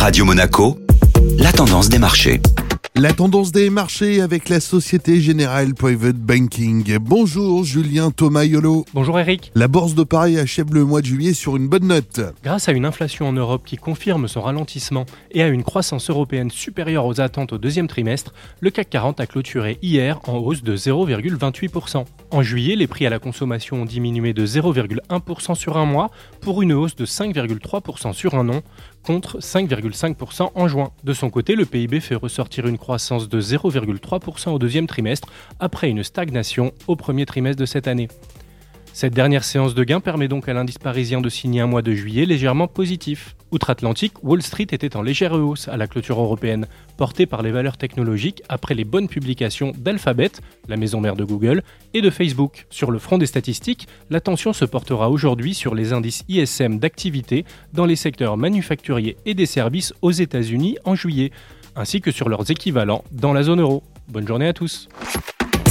Radio Monaco, la tendance des marchés. La tendance des marchés avec la Société Générale Private Banking. Bonjour Julien Thomas Yolo. Bonjour Eric. La bourse de Paris achève le mois de juillet sur une bonne note. Grâce à une inflation en Europe qui confirme son ralentissement et à une croissance européenne supérieure aux attentes au deuxième trimestre, le CAC 40 a clôturé hier en hausse de 0,28%. En juillet, les prix à la consommation ont diminué de 0,1% sur un mois pour une hausse de 5,3% sur un an contre 5,5% en juin. De son côté, le PIB fait ressortir une croissance de 0,3% au deuxième trimestre après une stagnation au premier trimestre de cette année. Cette dernière séance de gains permet donc à l'indice parisien de signer un mois de juillet légèrement positif. Outre-Atlantique, Wall Street était en légère hausse à la clôture européenne, portée par les valeurs technologiques après les bonnes publications d'Alphabet, la maison mère de Google, et de Facebook. Sur le front des statistiques, l'attention se portera aujourd'hui sur les indices ISM d'activité dans les secteurs manufacturiers et des services aux États-Unis en juillet, ainsi que sur leurs équivalents dans la zone euro. Bonne journée à tous.